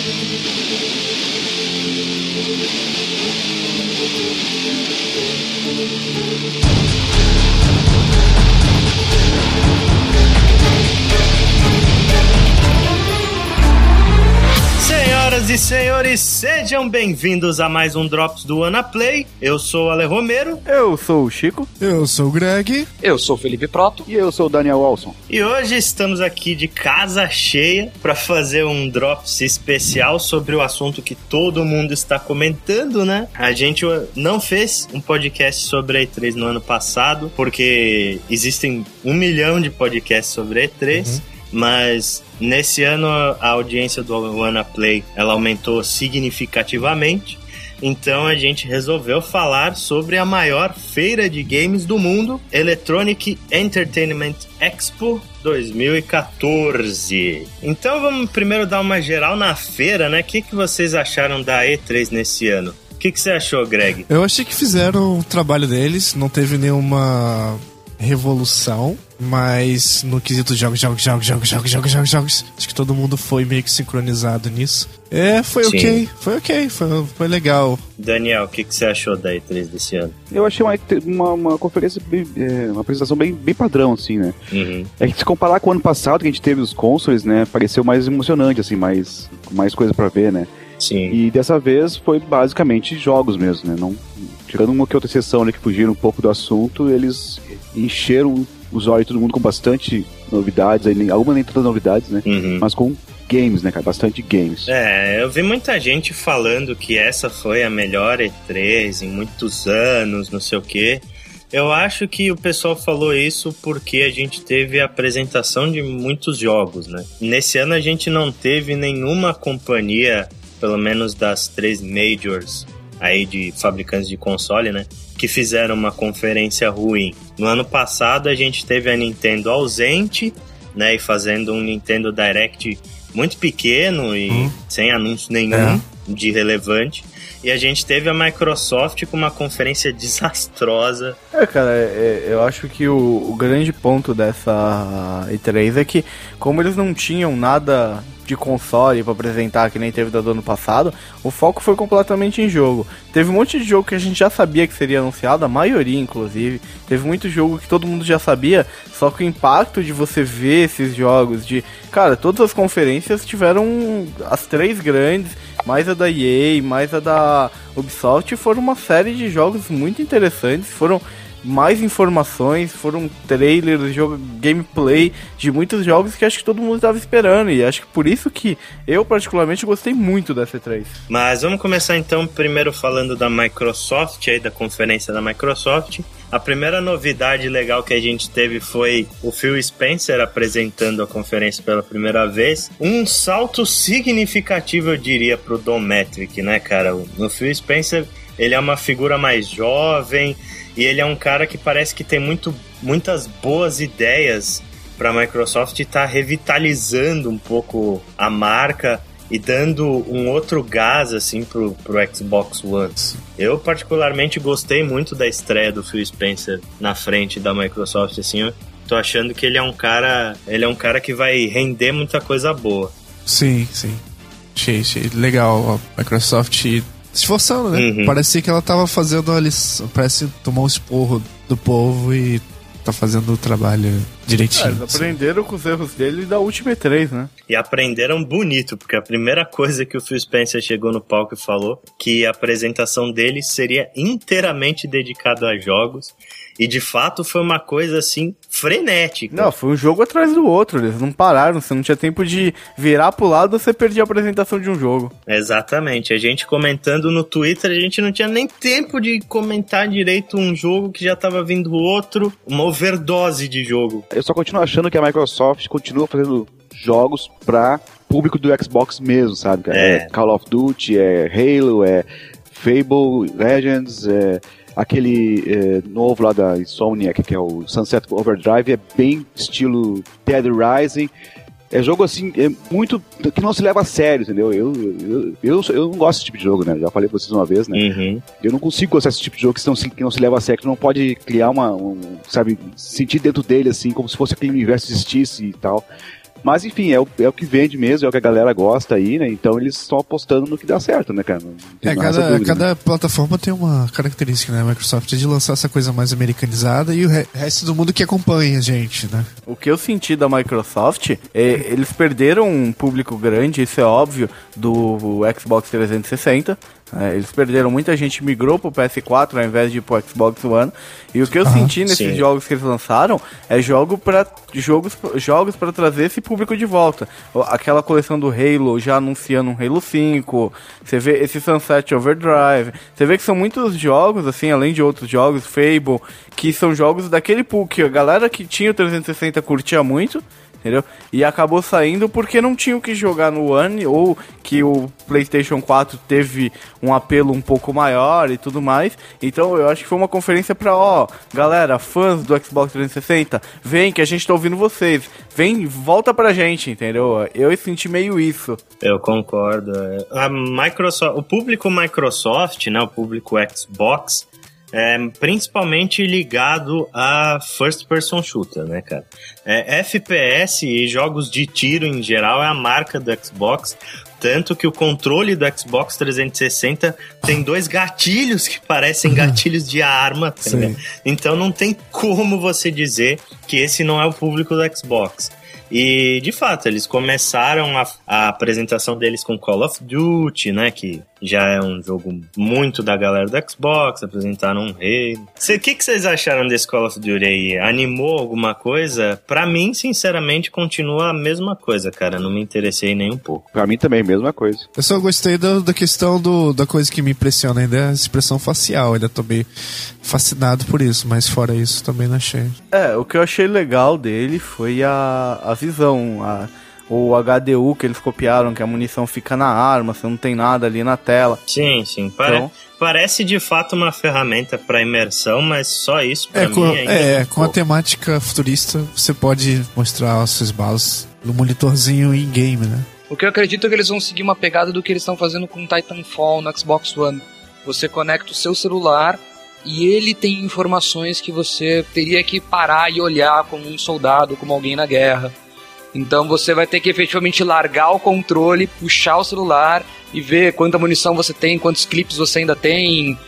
Thank you. Senhoras e senhores, sejam bem-vindos a mais um Drops do Anaplay. Eu sou o Ale Romero. Eu sou o Chico. Eu sou o Greg. Eu sou o Felipe Proto. E eu sou o Daniel Walson. E hoje estamos aqui de casa cheia para fazer um Drops especial sobre o assunto que todo mundo está comentando, né? A gente não fez um podcast sobre a E3 no ano passado, porque existem um milhão de podcasts sobre a E3. Uhum mas nesse ano a audiência do Wanna Play ela aumentou significativamente. Então a gente resolveu falar sobre a maior feira de games do mundo, Electronic Entertainment Expo 2014. Então vamos primeiro dar uma geral na feira, né? O que, que vocês acharam da E3 nesse ano? O que, que você achou, Greg? Eu achei que fizeram o trabalho deles, não teve nenhuma revolução. Mas no quesito jogos, jogos, jogos, jogos, jogos, jogos, jogos, jogos, acho que todo mundo foi meio que sincronizado nisso. É, foi Sim. ok, foi ok, foi, foi legal. Daniel, o que, que você achou da E3 desse ano? Eu achei uma, uma, uma conferência, bem, é, uma apresentação bem, bem padrão, assim, né? Uhum. É que se comparar com o ano passado, que a gente teve os consoles, né, pareceu mais emocionante, assim, mais, mais coisa para ver, né? Sim. E dessa vez foi basicamente jogos mesmo, né? Não, tirando uma que outra sessão né, que fugiram um pouco do assunto, eles encheram os olhos de todo mundo com bastante novidades, algumas nem tantas novidades, né? Uhum. Mas com games, né, cara? Bastante games. É, eu vi muita gente falando que essa foi a melhor E3 em muitos anos, não sei o quê. Eu acho que o pessoal falou isso porque a gente teve a apresentação de muitos jogos, né? Nesse ano a gente não teve nenhuma companhia, pelo menos das três majors aí de fabricantes de console, né? Que fizeram uma conferência ruim. No ano passado a gente teve a Nintendo ausente, né? E fazendo um Nintendo Direct muito pequeno e hum. sem anúncio nenhum é. de relevante. E a gente teve a Microsoft com uma conferência desastrosa. É, cara, é, é eu acho que o, o grande ponto dessa E3 é que, como eles não tinham nada de console para apresentar que nem teve do ano passado, o foco foi completamente em jogo. Teve um monte de jogo que a gente já sabia que seria anunciado, a maioria inclusive. Teve muito jogo que todo mundo já sabia, só que o impacto de você ver esses jogos, de. Cara, todas as conferências tiveram as três grandes, mais a da EA, mais a da Ubisoft, foram uma série de jogos muito interessantes, foram mais informações, foram trailers, jogo, gameplay de muitos jogos que acho que todo mundo estava esperando. E acho que por isso que eu, particularmente, gostei muito da C3. Mas vamos começar então primeiro falando da Microsoft, aí da conferência da Microsoft. A primeira novidade legal que a gente teve foi o Phil Spencer apresentando a conferência pela primeira vez. Um salto significativo, eu diria, pro Dometric, né, cara? No Phil Spencer, ele é uma figura mais jovem, e ele é um cara que parece que tem muito, muitas boas ideias para a Microsoft estar tá revitalizando um pouco a marca e dando um outro gás assim pro, pro Xbox One. Eu particularmente gostei muito da estreia do Phil Spencer na frente da Microsoft assim, eu tô achando que ele é um cara, ele é um cara que vai render muita coisa boa. Sim, sim. Achei, achei legal a Microsoft esforçando, né? Uhum. Parecia que ela tava fazendo a lição. Parece tomar um esporro do povo e tá fazendo o trabalho direitinho. É, eles aprenderam com os erros dele da última E3, né? E aprenderam bonito, porque a primeira coisa que o Phil Spencer chegou no palco e falou que a apresentação dele seria inteiramente dedicada a jogos e de fato foi uma coisa assim frenética. Não, foi um jogo atrás do outro. Eles não pararam. Você não tinha tempo de virar pro lado você perdia a apresentação de um jogo. Exatamente. A gente comentando no Twitter, a gente não tinha nem tempo de comentar direito um jogo que já tava vindo outro. Uma overdose de jogo. Eu só continuo achando que a Microsoft continua fazendo jogos pra público do Xbox mesmo, sabe? É. é Call of Duty, é Halo, é Fable, Legends, é Aquele é, novo lá da Insomniac, que é o Sunset Overdrive, é bem estilo Dead Rising. É jogo assim, é muito. que não se leva a sério, entendeu? Eu, eu, eu, eu não gosto desse tipo de jogo, né? Já falei pra vocês uma vez, né? Uhum. Eu não consigo gostar desse tipo de jogo que não, se, que não se leva a sério, que não pode criar uma. Um, sabe, sentir dentro dele, assim, como se fosse aquele universo existisse e tal. Mas enfim, é o, é o que vende mesmo, é o que a galera gosta aí, né? Então eles estão apostando no que dá certo, né, cara? É, cada, dúvida, cada né? plataforma tem uma característica, né? A Microsoft é de lançar essa coisa mais americanizada e o re resto do mundo que acompanha a gente, né? O que eu senti da Microsoft é eles perderam um público grande, isso é óbvio, do Xbox 360 é, eles perderam, muita gente migrou pro PS4 ao invés de ir pro Xbox One. E o que eu ah, senti nesses sim. jogos que eles lançaram é jogo pra, jogos, jogos para trazer esse público de volta. Aquela coleção do Halo já anunciando um Halo 5. Você vê esse Sunset Overdrive. Você vê que são muitos jogos, assim, além de outros jogos, Fable, que são jogos daquele público que a galera que tinha o 360 curtia muito entendeu? E acabou saindo porque não tinha o que jogar no One ou que o PlayStation 4 teve um apelo um pouco maior e tudo mais. Então eu acho que foi uma conferência para, ó, galera, fãs do Xbox 360, vem que a gente tá ouvindo vocês. Vem, volta pra gente, entendeu? Eu senti meio isso. Eu concordo. A Microsoft, o público Microsoft, né, o público Xbox, é, principalmente ligado a first person shooter, né, cara? É, FPS e jogos de tiro em geral é a marca do Xbox. Tanto que o controle do Xbox 360 tem dois gatilhos que parecem gatilhos de arma. Tá então não tem como você dizer que esse não é o público do Xbox. E, de fato, eles começaram a, a, apresentação deles com Call of Duty, né? Que já é um jogo muito da galera do Xbox, apresentaram um rei. O que, que vocês acharam desse Call of Duty aí? Animou alguma coisa? Pra mim, sinceramente, continua a mesma coisa, cara. Não me interessei nem um pouco. Pra mim também, mesma coisa. Eu só gostei da, da questão do, da coisa que me impressiona ainda, é a expressão facial. Ainda tô meio fascinado por isso, mas fora isso, também não achei. É, o que eu achei legal dele foi a, a visão, a o HDU que eles copiaram, que a munição fica na arma, você não tem nada ali na tela. Sim, sim. Pare então, parece de fato uma ferramenta para imersão, mas só isso pra é, mim com, ainda é, é com a temática futurista, você pode mostrar as suas balas no monitorzinho in-game, né? O que eu acredito é que eles vão seguir uma pegada do que eles estão fazendo com Titanfall no Xbox One. Você conecta o seu celular e ele tem informações que você teria que parar e olhar como um soldado, como alguém na guerra. Então você vai ter que efetivamente largar o controle, puxar o celular e ver quanta munição você tem, quantos clipes você ainda tem,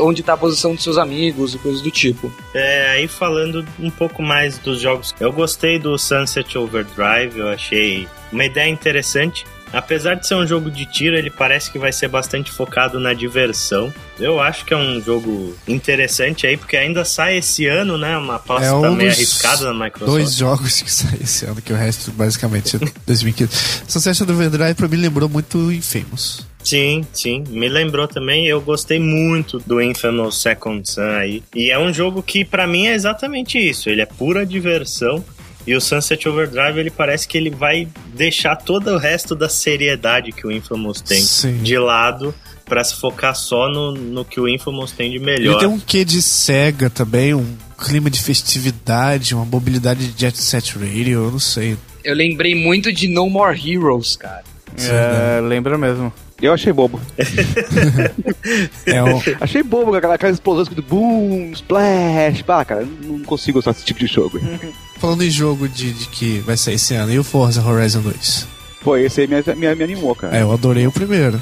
onde está a posição dos seus amigos e coisas do tipo. É, aí falando um pouco mais dos jogos, eu gostei do Sunset Overdrive, eu achei uma ideia interessante. Apesar de ser um jogo de tiro, ele parece que vai ser bastante focado na diversão. Eu acho que é um jogo interessante aí, porque ainda sai esse ano, né? Uma aposta é um meio arriscada da Microsoft. Dois jogos que saem esse ano, que o resto basicamente é 2015. Sunset Overdrive pra mim lembrou muito Infamous. Sim, sim. Me lembrou também. Eu gostei muito do Infamous Second Son aí. E é um jogo que, para mim, é exatamente isso. Ele é pura diversão. E o Sunset Overdrive, ele parece que ele vai deixar todo o resto da seriedade que o Infamous tem Sim. de lado para se focar só no, no que o Infamous tem de melhor. Ele tem um quê de cega também, um clima de festividade, uma mobilidade de Jet Set Radio, eu não sei. Eu lembrei muito de No More Heroes, cara. É, lembra mesmo. Eu achei bobo. é um... Achei bobo aquela, aquela explosão do boom, splash. Pá, cara, não consigo gostar desse tipo de jogo. Falando em jogo de, de, que vai sair esse ano, e o Forza Horizon 2? Pô, esse aí me, me, me animou, cara. É, eu adorei o primeiro.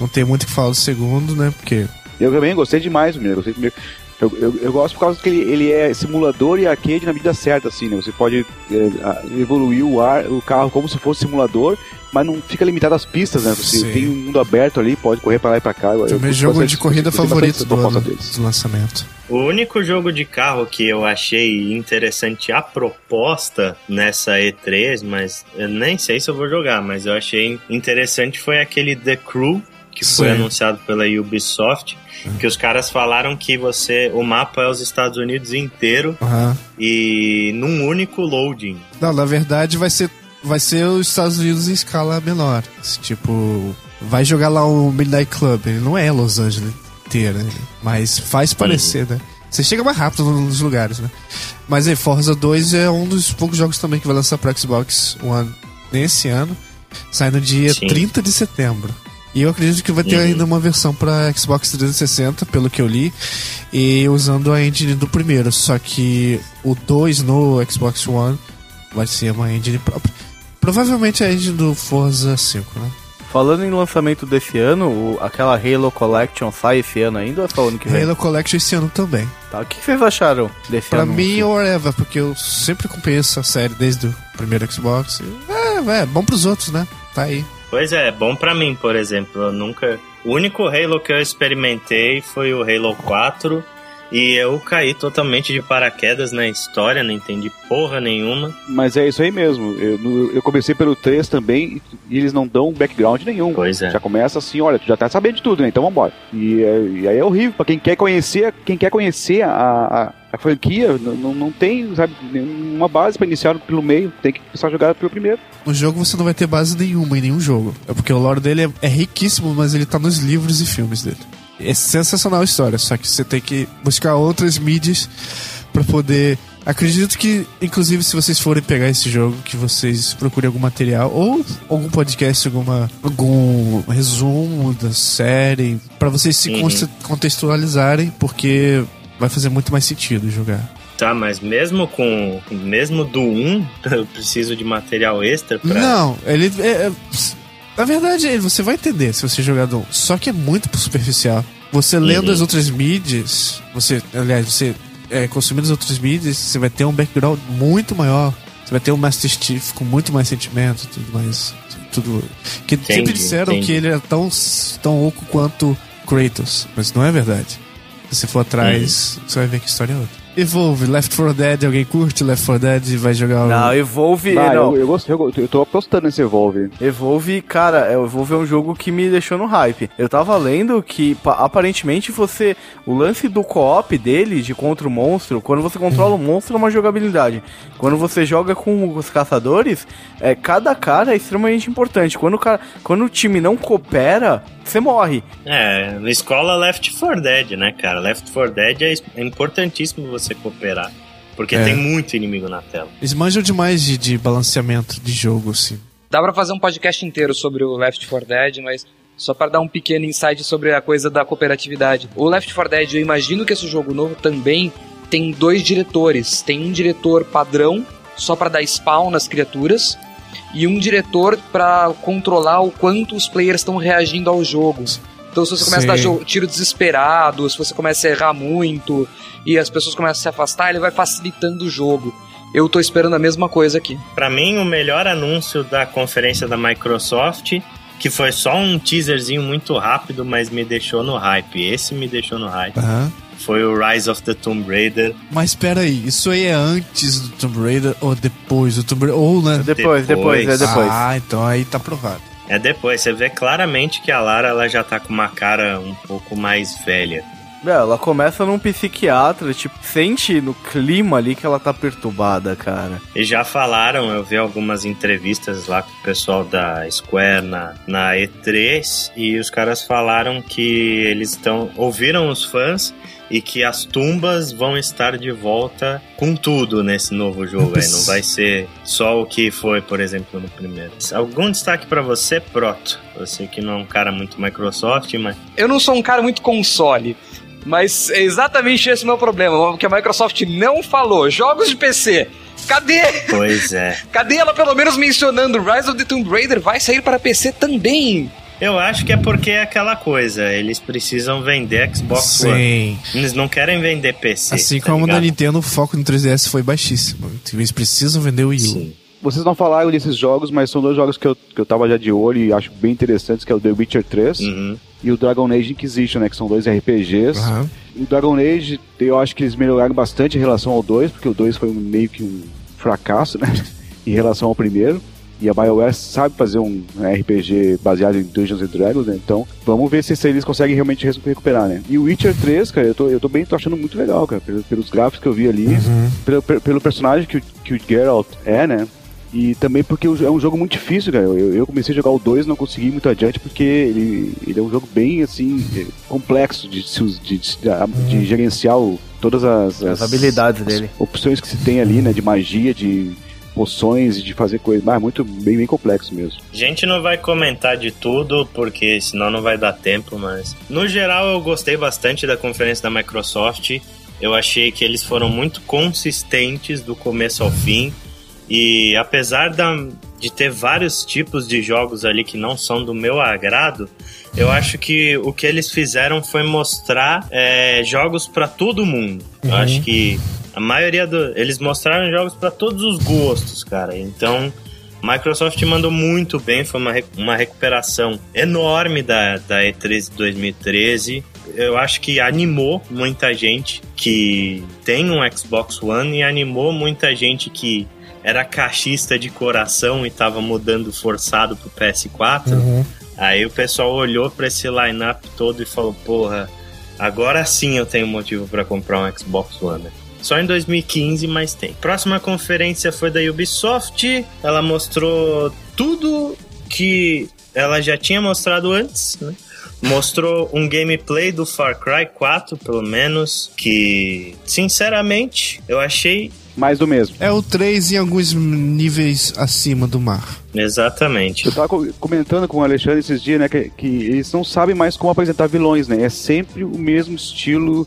Não tem muito o que falar do segundo, né? Porque. Eu também gostei demais do primeiro. Gostei Eu, eu, eu, gosto por causa que ele, ele é simulador e arcade na medida certa, assim, né? Você pode é, evoluir o, ar, o carro como se fosse simulador mas não fica limitado às pistas, né? Você Sim. tem um mundo aberto ali, pode correr para lá e para cá. Foi o meu jogo de corrida favorito do, do, do lançamento. O único jogo de carro que eu achei interessante a proposta nessa E3, mas eu nem sei se eu vou jogar, mas eu achei interessante foi aquele The Crew, que Sim. foi anunciado pela Ubisoft, que os caras falaram que você o mapa é os Estados Unidos inteiro uhum. e num único loading. Não, na verdade vai ser vai ser os Estados Unidos em escala menor. Tipo, vai jogar lá o Midnight Club. Ele não é Los Angeles inteira, né? mas faz parecer, né? Você chega mais rápido nos lugares, né? Mas aí, Forza 2 é um dos poucos jogos também que vai lançar para Xbox One nesse ano. Sai no dia Sim. 30 de setembro. E eu acredito que vai ter uhum. ainda uma versão para Xbox 360, pelo que eu li, e usando a engine do primeiro. Só que o 2 no Xbox One vai ser uma engine própria. Provavelmente a engine do Forza 5, né? Falando em lançamento desse ano, o- aquela Halo Collection sai esse ano ainda ou é só ano que vem? Halo Collection esse ano também. Tá, o que vocês acharam desse Pra anúncio? mim, whatever, porque eu sempre acompanhei essa série desde o primeiro Xbox. É, é, bom pros outros, né? Tá aí. Pois é, bom pra mim, por exemplo. Eu nunca. O único Halo que eu experimentei foi o Halo 4. E eu caí totalmente de paraquedas na história, não entendi porra nenhuma. Mas é isso aí mesmo. Eu, eu comecei pelo 3 também e eles não dão background nenhum. Pois é. Já começa assim, olha, tu já tá sabendo de tudo, né? Então vambora. E, é- e aí é horrível. Pra quem quer conhecer, quem quer conhecer a, a, a franquia, não, não tem, sabe, nenhuma base pra iniciar pelo meio. Tem que começar a jogar pelo primeiro. No jogo você não vai ter base nenhuma em nenhum jogo. É porque o lore dele é, é riquíssimo, mas ele tá nos livros e filmes dele. É sensacional a história, só que você tem que buscar outras mídias pra poder. Acredito que, inclusive, se vocês forem pegar esse jogo, que vocês procurem algum material ou algum podcast, alguma, algum resumo da série, pra vocês se Uhum. conte- contextualizarem, porque vai fazer muito mais sentido jogar. Tá, mas mesmo com. Mesmo do 1, eu preciso de material extra pra. Não, ele. é- é- na verdade, você vai entender se você jogar do. Só que é muito superficial. Você lendo Uhum. as outras mídias, você. Aliás, você é, consumindo as outras mídias, você vai ter um background muito maior. Você vai ter um Master Chief com muito mais sentimento e tudo mais. Tudo. Que sempre Entendi, disseram entendi. que ele era tão, tão oco quanto Kratos. Mas não é verdade. Se você for atrás, Uhum. você vai ver que história é outra. Evolve, Left 4 Dead, alguém curte Left 4 Dead e vai jogar o. Não, Evolve. Ah, não. eu, eu, gosto- eu, eu tô apostando nesse Evolve. Evolve, cara, é, o Evolve é um jogo que me deixou no hype. Eu tava lendo que pa- aparentemente você. O lance do co-op dele, de contra o monstro, quando você controla o monstro é uma jogabilidade. Quando você joga com os caçadores, é, cada cara é extremamente importante. Quando o, cara, quando o time não coopera, você morre. É, na escola Left 4 Dead, né, cara? Left 4 Dead é importantíssimo você cooperar. Porque É. tem muito inimigo na tela. Eles manjam demais de, de balanceamento de jogo, assim. Dá pra fazer um podcast inteiro sobre o Left 4 Dead, mas só pra dar um pequeno insight sobre a coisa da cooperatividade. O Left 4 Dead, eu imagino que esse jogo novo também tem dois diretores. Tem um diretor padrão, só pra dar spawn nas criaturas, e um diretor pra controlar o quanto os players estão reagindo ao jogo. Então se você começa a dar Sim. tiro desesperado, se você começa a errar muito e as pessoas começam a se afastar, ele vai facilitando o jogo. Eu tô esperando a mesma coisa aqui. Pra mim, o melhor anúncio da conferência da Microsoft, que foi só um teaserzinho muito rápido, mas me deixou no hype. Esse me deixou no hype. Aham. Foi o Rise of the Tomb Raider. Mas espera aí, isso aí é antes do Tomb Raider ou depois do Tomb Raider? Ou, né? Depois, depois, Depois. é depois. Ah, então aí tá provado. É depois, você vê claramente que a Lara ela já tá com uma cara um pouco mais velha. É, ela começa num psiquiatra, tipo, sente no clima ali que ela tá perturbada, cara. E já falaram, eu vi algumas entrevistas lá com o pessoal da Square na, na E3 e os caras falaram que eles estão ouviram os fãs e que as tumbas vão estar de volta com tudo nesse novo jogo aí, não vai ser só o que foi, por exemplo, no primeiro. Algum destaque pra você, Proto? Você que não é um cara muito Microsoft, mas Eu não sou um cara muito console, mas é exatamente esse o meu problema, que a Microsoft não falou. Jogos de PC. Cadê? pois é. Cadê ela pelo menos mencionando Rise of the Tomb Raider vai sair para PC também? Eu acho que é porque é aquela coisa, eles precisam vender Xbox One. Sim. Eles não querem vender PC. Assim tá como na ligado? Nintendo, o foco no 3DS foi baixíssimo. Eles precisam vender o Wii U. Sim. Vocês não falaram desses jogos, mas são dois jogos que eu, que eu tava já de olho e acho bem interessantes, que é o The Witcher 3 Uhum. e o Dragon Age Inquisition, né? Que são dois RPGs. Aham. O Dragon Age, eu acho que eles melhoraram bastante em relação ao 2, porque o 2 foi um- meio que um fracasso, né? em relação ao primeiro. E a BioWare sabe fazer um RPG baseado em Dungeons and Dragons, né? Então, vamos ver se, se eles conseguem realmente recuperar, né? E o Witcher 3, cara, eu tô, eu tô bem, tô achando muito legal, cara, pelos, pelos gráficos que eu vi ali, pelo, pe- pelo personagem que, o- que o Geralt é, né? E também porque é um jogo muito difícil, cara. Eu, eu comecei a jogar o 2 não consegui muito adiante porque ele, ele é um jogo bem, assim, eh, complexo de, de, de, de gerenciar o- todas as, As habilidades dele. opções que se tem ali, né? De magia, de poções e de fazer coisas. Mas muito, bem, bem complexo mesmo. A gente não vai comentar de tudo, porque senão não vai dar tempo, mas. No geral, eu gostei bastante da conferência da Microsoft. Eu achei que eles foram muito consistentes do começo ao fim. E apesar da, de ter vários tipos de jogos ali que não são do meu agrado, eu acho que o que eles fizeram foi mostrar é, jogos para todo mundo. Uhum. Eu acho que a maioria do. Eles mostraram jogos para todos os gostos, cara. Então. Microsoft mandou muito bem, foi uma, uma recuperação enorme da, da E3 de 2013. Eu acho que animou muita gente que tem um Xbox One e animou muita gente que era caixista de coração e tava mudando forçado pro PS4. Uhum. Aí o pessoal olhou para esse lineup todo e falou: Porra, agora sim eu tenho motivo para comprar um Xbox One. Só em 2015, mas tem. Próxima conferência foi da Ubisoft. Ela mostrou tudo que ela já tinha mostrado antes, né? Mostrou um gameplay do Far Cry 4, pelo menos, que, sinceramente, eu achei mais do mesmo. É o 3 em alguns níveis acima do mar. Exatamente. Eu tava comentando com o Alexandre esses dias, né, que, que eles não sabem mais como apresentar vilões, né? É sempre o mesmo estilo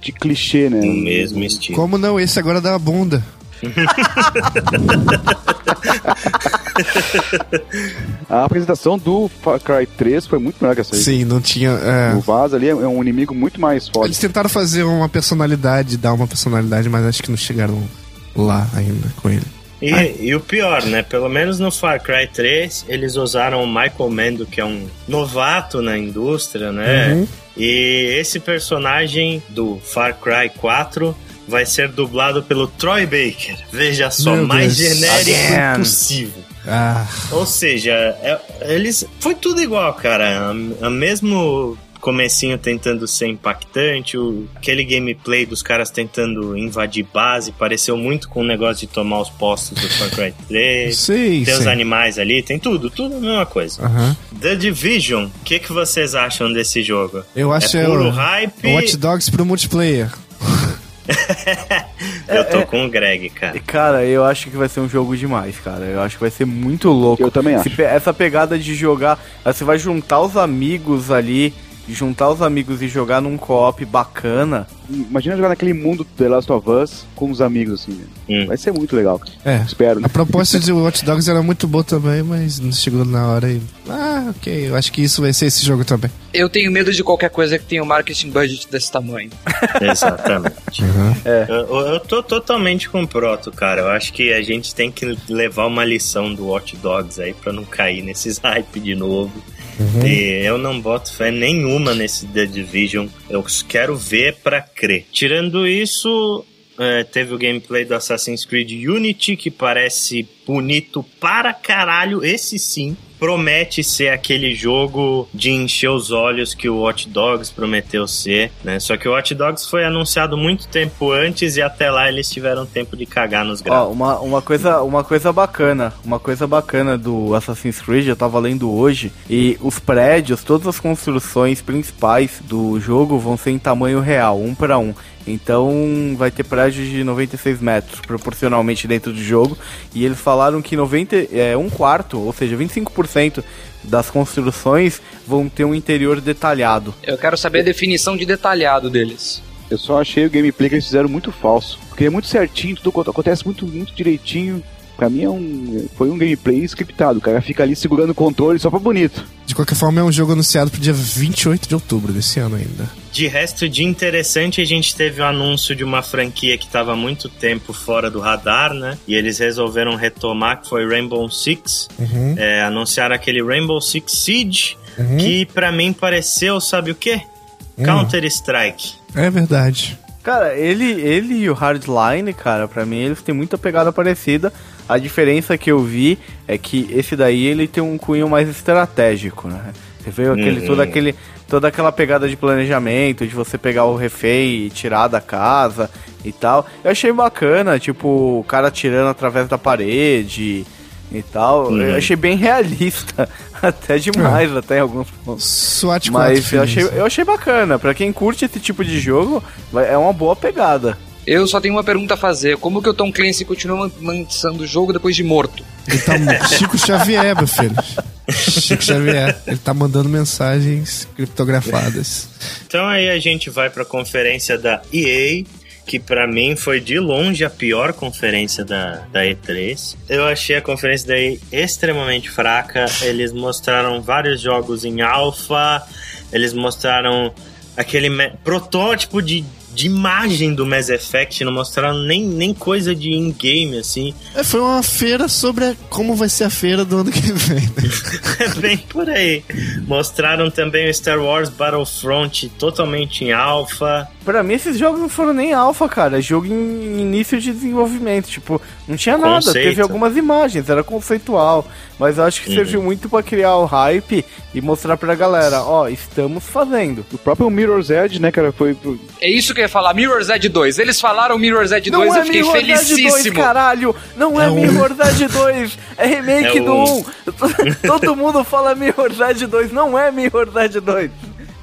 de clichê, né? O mesmo estilo. Como não? Esse agora dá a bunda. a apresentação do Far Cry 3 foi muito melhor que essa aí. Sim, não tinha. É... O Vaz ali é um inimigo muito mais forte. Eles tentaram fazer uma personalidade, dar uma personalidade, mas acho que não chegaram lá ainda com ele. E, e, o pior, né? Pelo menos no Far Cry 3, eles usaram o Michael Mando, que é um novato na indústria, né? Uhum. E esse personagem do Far Cry 4 vai ser dublado pelo Troy Baker. Veja só, Meu mais Deus. genérico Again. possível. Ah. Ou seja, é, eles. Foi tudo igual, cara. A, a mesmo comecinho tentando ser impactante, o, aquele gameplay dos caras tentando invadir base, pareceu muito com o negócio de tomar os postos do Far Cry 3. Sim, tem sim. os animais ali, tem tudo, tudo a mesma coisa. Uhum. The Division, o que, que vocês acham desse jogo? Eu acho é puro é o, hype. Watch Dogs pro multiplayer. eu tô é, com o Greg, cara. Cara, eu acho que vai ser um jogo demais, cara. Eu acho que vai ser muito louco. Eu também acho. Essa pegada de jogar, você vai juntar os amigos ali juntar os amigos e jogar num co-op bacana. Imagina jogar naquele mundo The Last of Us com os amigos, assim. Hum. Vai ser muito legal. É. Espero. A proposta de Watch Dogs era muito boa também, mas não chegou na hora e. Ah, ok. Eu acho que isso vai ser esse jogo também. Eu tenho medo de qualquer coisa que tenha um marketing budget desse tamanho. Exatamente. Uhum. É. Eu, eu tô totalmente com o Proto, cara. Eu acho que a gente tem que levar uma lição do Watch Dogs aí pra não cair nesses hype de novo. Uhum. E eu não boto fé nenhuma nesse The Division. Eu quero ver para crer. Tirando isso, é, teve o gameplay do Assassin's Creed Unity, que parece bonito para caralho. Esse sim promete ser aquele jogo de encher os olhos que o Watch Dogs prometeu ser, né? Só que o Watch Dogs foi anunciado muito tempo antes e até lá eles tiveram tempo de cagar nos gráficos. Ó, uma, uma, coisa, uma coisa bacana, uma coisa bacana do Assassin's Creed, eu tava lendo hoje, e os prédios, todas as construções principais do jogo vão ser em tamanho real, um para um. Então vai ter prédios de 96 metros proporcionalmente dentro do jogo. E eles falaram que 90, é, um quarto, ou seja, 25% das construções vão ter um interior detalhado. Eu quero saber a definição de detalhado deles. Eu só achei o gameplay que eles fizeram muito falso. Porque é muito certinho, tudo acontece muito, muito direitinho. Pra mim é um, foi um gameplay scriptado. O cara fica ali segurando o controle só pra bonito. De qualquer forma, é um jogo anunciado pro dia 28 de outubro desse ano ainda. De resto, de interessante, a gente teve o anúncio de uma franquia que estava muito tempo fora do radar, né? E eles resolveram retomar, que foi Rainbow Six. Uhum. É, anunciaram aquele Rainbow Six Siege, uhum. que para mim pareceu, sabe o quê? Uhum. Counter-Strike. É verdade. Cara, ele, ele e o Hardline, cara, para mim eles têm muita pegada parecida. A diferença que eu vi é que esse daí ele tem um cunho mais estratégico, né? Você vê aquele, uhum. toda, aquele, toda aquela pegada de planejamento, de você pegar o refém e tirar da casa e tal. Eu achei bacana, tipo, o cara tirando através da parede e tal. Uhum. Eu achei bem realista, até demais, é. até em alguns pontos. SWAT Mas eu achei, eu achei bacana. Pra quem curte esse tipo de jogo, é uma boa pegada. Eu só tenho uma pergunta a fazer. Como que o Tom Clancy continua lançando o jogo depois de morto? Ele tá Chico Xavier, meu filho. Chico Xavier. Ele tá mandando mensagens criptografadas. Então aí a gente vai pra conferência da EA que para mim foi de longe a pior conferência da, da E3. Eu achei a conferência daí extremamente fraca. Eles mostraram vários jogos em alfa, eles mostraram aquele protótipo de de imagem do Mass Effect, não mostraram nem, nem coisa de in-game, assim. É, foi uma feira sobre a, como vai ser a feira do ano que vem. Né? é bem por aí. Mostraram também o Star Wars Battlefront totalmente em alpha. Pra mim, esses jogos não foram nem alpha, cara. É jogo em início de desenvolvimento. Tipo, não tinha nada. Conceito. Teve algumas imagens, era conceitual. Mas eu acho que uhum. serviu muito para criar o hype e mostrar pra galera, ó, estamos fazendo. O próprio Mirror's Edge, né, cara, foi... É isso que eu ia falar, Mirror's Edge 2. Eles falaram Mirror's Edge 2 e é eu fiquei Mirror's felicíssimo. Edge 2, caralho! Não é, é Mirror's Edge 2, é remake é do 1. Todo mundo fala Mirror's Edge 2, não é Mirror's Edge 2.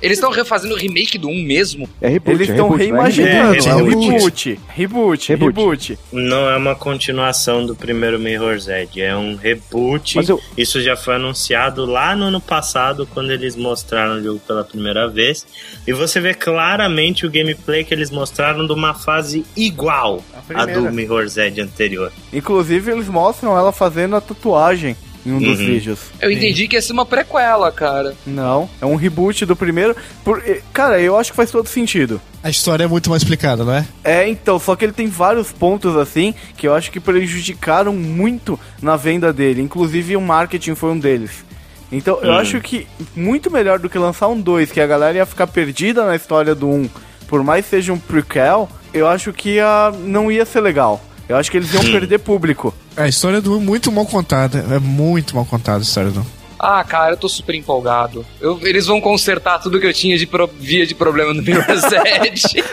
Eles estão refazendo o remake do 1 mesmo? É reboot. Eles estão é reimaginando. É, é, reboot. Reboot. Reboot. Não é uma continuação do primeiro Mirror's Edge. É um reboot. Eu... Isso já foi anunciado lá no ano passado, quando eles mostraram o jogo pela primeira vez. E você vê claramente o gameplay que eles mostraram de uma fase igual à do Mirror's Edge anterior. Inclusive, eles mostram ela fazendo a tatuagem em um uhum. dos vídeos. Eu entendi Sim. que ia ser uma prequela, cara. Não, é um reboot do primeiro. Por... Cara, eu acho que faz todo sentido. A história é muito mal explicada, não é? É, então, só que ele tem vários pontos assim que eu acho que prejudicaram muito na venda dele. Inclusive o marketing foi um deles. Então, eu hum. acho que muito melhor do que lançar um 2, que a galera ia ficar perdida na história do 1, um, por mais seja um prequel, eu acho que ia, não ia ser legal. Eu acho que eles iam hum. perder público. A história do é muito mal contada. É muito mal contada a história do ah, cara, eu tô super empolgado. Eu, eles vão consertar tudo que eu tinha de pro, via de problema no Mirror's Edge.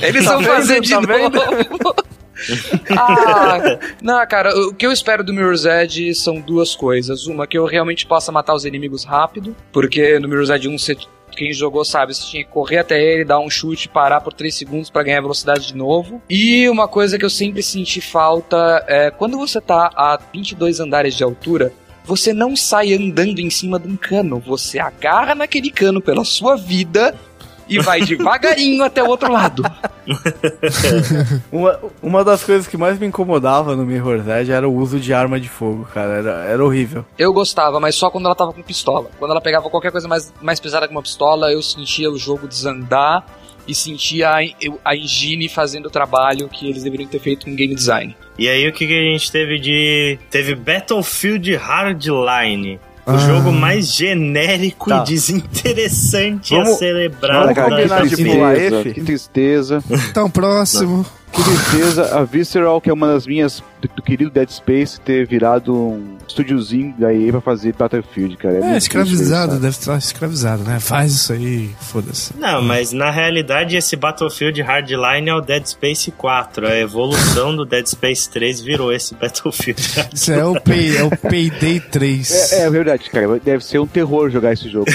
eles tá vão vendo, fazer de tá novo. ah, não, cara, o que eu espero do Mirror's Edge são duas coisas. Uma, que eu realmente possa matar os inimigos rápido, porque no Mirror's Edge 1 você quem jogou sabe, você tinha que correr até ele, dar um chute, parar por 3 segundos para ganhar velocidade de novo. E uma coisa que eu sempre senti falta é quando você tá a 22 andares de altura, você não sai andando em cima de um cano, você agarra naquele cano pela sua vida e vai devagarinho até o outro lado. uma, uma das coisas que mais me incomodava no Mirror's Edge era o uso de arma de fogo, cara. Era, era horrível. Eu gostava, mas só quando ela tava com pistola. Quando ela pegava qualquer coisa mais, mais pesada que uma pistola, eu sentia o jogo desandar e sentia a, a engine fazendo o trabalho que eles deveriam ter feito com game design. E aí o que, que a gente teve de. Teve Battlefield Hardline. O ah. jogo mais genérico tá. e desinteressante Vamos, a celebrar. Vamos combinar de pular esse? Que tristeza. Então, próximo. Que tristeza. A Visceral, que é uma das minhas do, do, querido Dead Space ter virado um estúdiozinho da EA pra fazer Battlefield, cara. É, é escravizado, deve estar escravizado, né? Faz isso aí, foda-se. Não, mas na realidade esse Battlefield Hardline é o Dead Space 4. A evolução do Dead Space 3 virou esse Battlefield. Isso é o, Pay, é o Payday 3. É, é, verdade, cara. Deve ser um terror jogar esse jogo.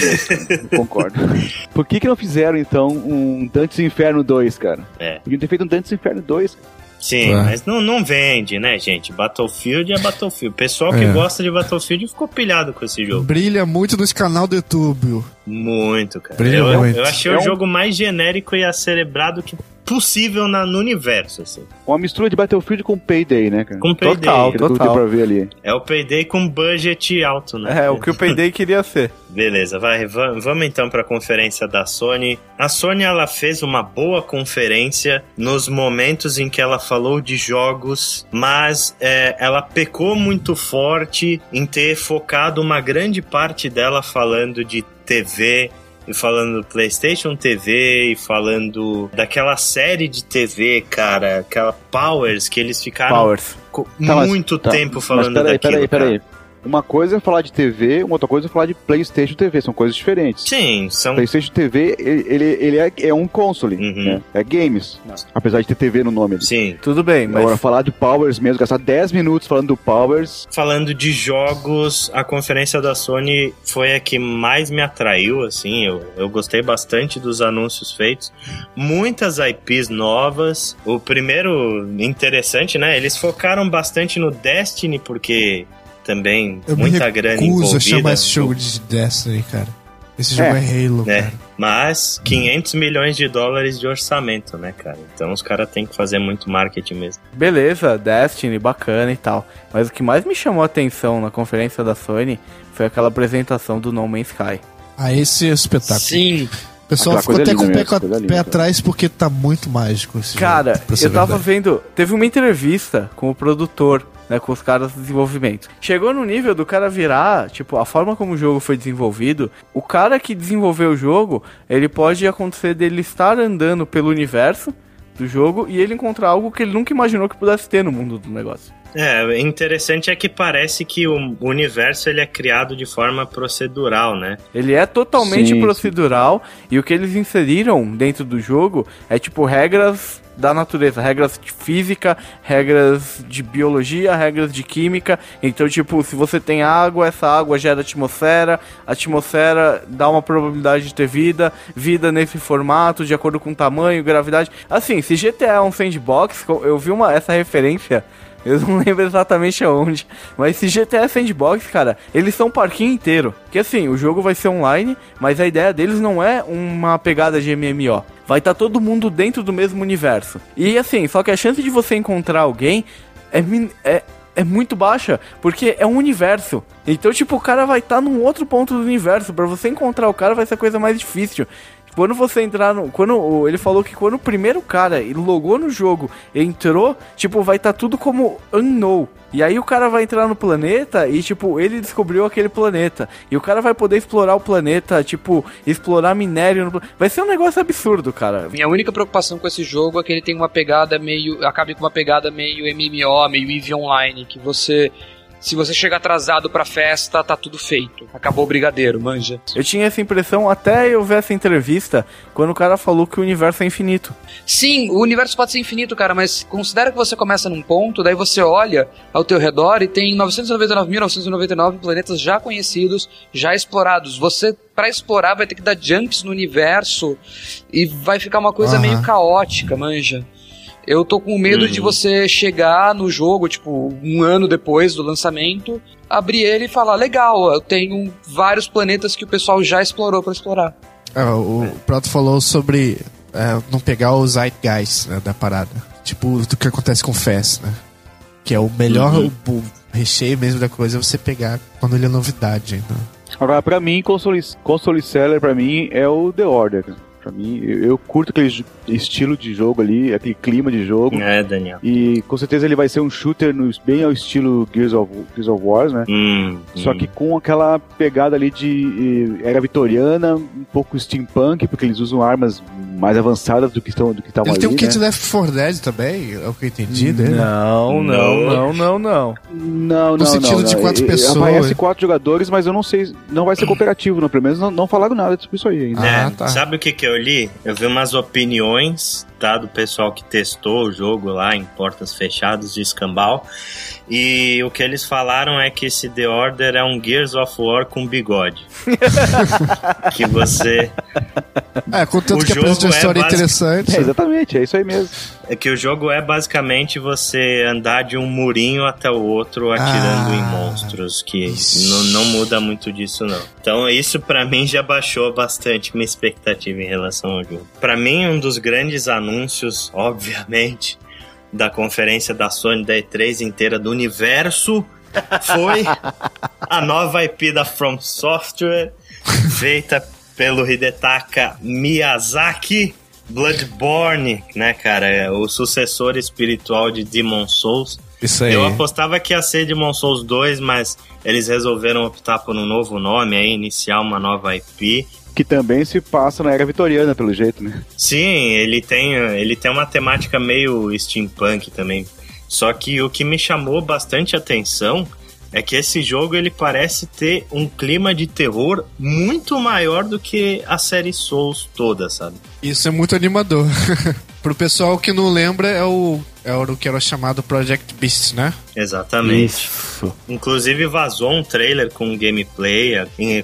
Concordo. Por que que não fizeram, então, um Dantes Inferno 2, cara? É. Podiam ter feito um Dantes Inferno 2, cara. Sim, é. mas não, não vende, né, gente? Battlefield é Battlefield. O pessoal que é. gosta de Battlefield ficou pilhado com esse jogo. Brilha muito nos canal do YouTube. Muito, cara. Brilha eu, muito. eu achei é o um... jogo mais genérico e acerebrado que possível na, no universo, assim. Uma mistura de Battlefield com Payday, né, cara? Com Payday. Total, total. Pra ver ali. É o Payday com budget alto, né? É, o que o Payday queria ser. Beleza, vai, vamos então para a conferência da Sony. A Sony ela fez uma boa conferência nos momentos em que ela falou de jogos, mas é, ela pecou muito forte em ter focado uma grande parte dela falando de TV, e falando do PlayStation TV e falando daquela série de TV, cara, aquela Powers que eles ficaram Powers. Tá, muito tá, tempo falando mas peraí, daquilo. Peraí, peraí, peraí. Uma coisa é falar de TV, uma outra coisa é falar de PlayStation TV, são coisas diferentes. Sim, são. PlayStation TV, ele, ele, ele é, é, um console, uhum. né? é games, Não. apesar de ter TV no nome. Sim. Tudo bem, mas. Agora, falar de Powers mesmo, gastar 10 minutos falando do Powers. Falando de jogos, a conferência da Sony foi a que mais me atraiu, assim, eu, eu gostei bastante dos anúncios feitos. Muitas IPs novas. O primeiro interessante, né? Eles focaram bastante no Destiny, porque também eu muita grana envolvida. Eu chamar esse jogo de Destiny, cara. Esse jogo é, é Halo, é. cara. Mas 500 milhões de dólares de orçamento, né, cara? Então os caras têm que fazer muito marketing mesmo. Beleza, Destiny, bacana e tal. Mas o que mais me chamou a atenção na conferência da Sony foi aquela apresentação do No Man's Sky. Ah, esse é espetáculo. Sim. O pessoal ficou até com o pé, com pé atrás porque tá muito mágico esse Cara, jogo, eu tava verdade. vendo. Teve uma entrevista com o produtor né, com os caras do desenvolvimento. Chegou no nível do cara virar, tipo, a forma como o jogo foi desenvolvido, o cara que desenvolveu o jogo, ele pode acontecer dele estar andando pelo universo do jogo e ele encontrar algo que ele nunca imaginou que pudesse ter no mundo do negócio. É, interessante é que parece que o universo ele é criado de forma procedural, né? Ele é totalmente sim, procedural sim. e o que eles inseriram dentro do jogo é tipo regras da natureza, regras de física, regras de biologia, regras de química. Então, tipo, se você tem água, essa água gera atmosfera, a atmosfera dá uma probabilidade de ter vida, vida nesse formato, de acordo com tamanho, gravidade. Assim, se GTA é um sandbox, eu vi uma essa referência eu não lembro exatamente aonde. Mas esse GTA Sandbox, cara, eles são um parquinho inteiro. Que assim, o jogo vai ser online, mas a ideia deles não é uma pegada de MMO. Vai estar tá todo mundo dentro do mesmo universo. E assim, só que a chance de você encontrar alguém é, é, é muito baixa, porque é um universo. Então, tipo, o cara vai estar tá num outro ponto do universo. para você encontrar o cara vai ser a coisa mais difícil. Quando você entrar no. Quando ele falou que quando o primeiro cara logou no jogo entrou, tipo, vai estar tá tudo como unknown. E aí o cara vai entrar no planeta e, tipo, ele descobriu aquele planeta. E o cara vai poder explorar o planeta, tipo, explorar minério no Vai ser um negócio absurdo, cara. Minha única preocupação com esse jogo é que ele tem uma pegada meio. acabe com uma pegada meio MMO, meio EVE Online, que você se você chega atrasado pra festa, tá tudo feito. Acabou o brigadeiro, manja. Eu tinha essa impressão até eu ver essa entrevista quando o cara falou que o universo é infinito. Sim, o universo pode ser infinito, cara, mas considera que você começa num ponto, daí você olha ao teu redor e tem 999.999 planetas já conhecidos, já explorados. Você para explorar vai ter que dar jumps no universo e vai ficar uma coisa uhum. meio caótica, manja. Eu tô com medo uhum. de você chegar no jogo, tipo, um ano depois do lançamento, abrir ele e falar: legal, eu tenho vários planetas que o pessoal já explorou para explorar. É, o é. Proto falou sobre é, não pegar os zeitgeist né, da parada. Tipo, do que acontece com o Fest, né? Que é o melhor uhum. o recheio mesmo da coisa é você pegar quando ele é novidade ainda. Agora, pra mim, console, console seller, pra mim, é o The Order. Pra mim, eu, eu curto aquele estilo de jogo ali, aquele clima de jogo. É, Daniel. E com certeza ele vai ser um shooter no, bem ao estilo Gears of, Gears of War, né? Hum, Só hum. que com aquela pegada ali de era vitoriana, um pouco steampunk, porque eles usam armas mais avançadas do que estão do que estavam ali. Ele tem um kit né? Left 4 Dead também, é o que eu entendi dele. Não, não, não, não, não. Não, no sentido não, de quatro pessoas. Aparece quatro jogadores, mas eu não sei, não vai ser cooperativo, não, pelo menos não, não falaram nada sobre isso aí ainda. É, ah, tá. Sabe o que que eu li? Eu vi umas opiniões tá, do pessoal que testou o jogo lá em portas fechadas de escambau. E o que eles falaram é que esse The Order é um Gears of War com bigode. que você. É, contanto o que uma história é basic... interessante. É, exatamente, é isso aí mesmo. É que o jogo é basicamente você andar de um murinho até o outro atirando ah, em monstros, que não muda muito disso não. Então isso para mim já baixou bastante minha expectativa em relação ao jogo. Para mim um dos grandes anúncios, obviamente, da conferência da Sony da E3 inteira do universo foi a nova IP da From Software, feita pelo Hidetaka Miyazaki, Bloodborne, né, cara? É o sucessor espiritual de Demon Souls. Isso aí. Eu apostava que ia ser Demon Souls 2, mas eles resolveram optar por um novo nome aí, iniciar uma nova IP. Que também se passa na era vitoriana, pelo jeito, né? Sim, ele tem, ele tem uma temática meio steampunk também. Só que o que me chamou bastante atenção é que esse jogo ele parece ter um clima de terror muito maior do que a série Souls toda, sabe? Isso é muito animador. Pro pessoal que não lembra, é o, é o que era chamado Project Beast, né? Exatamente. Isso. Inclusive vazou um trailer com gameplay,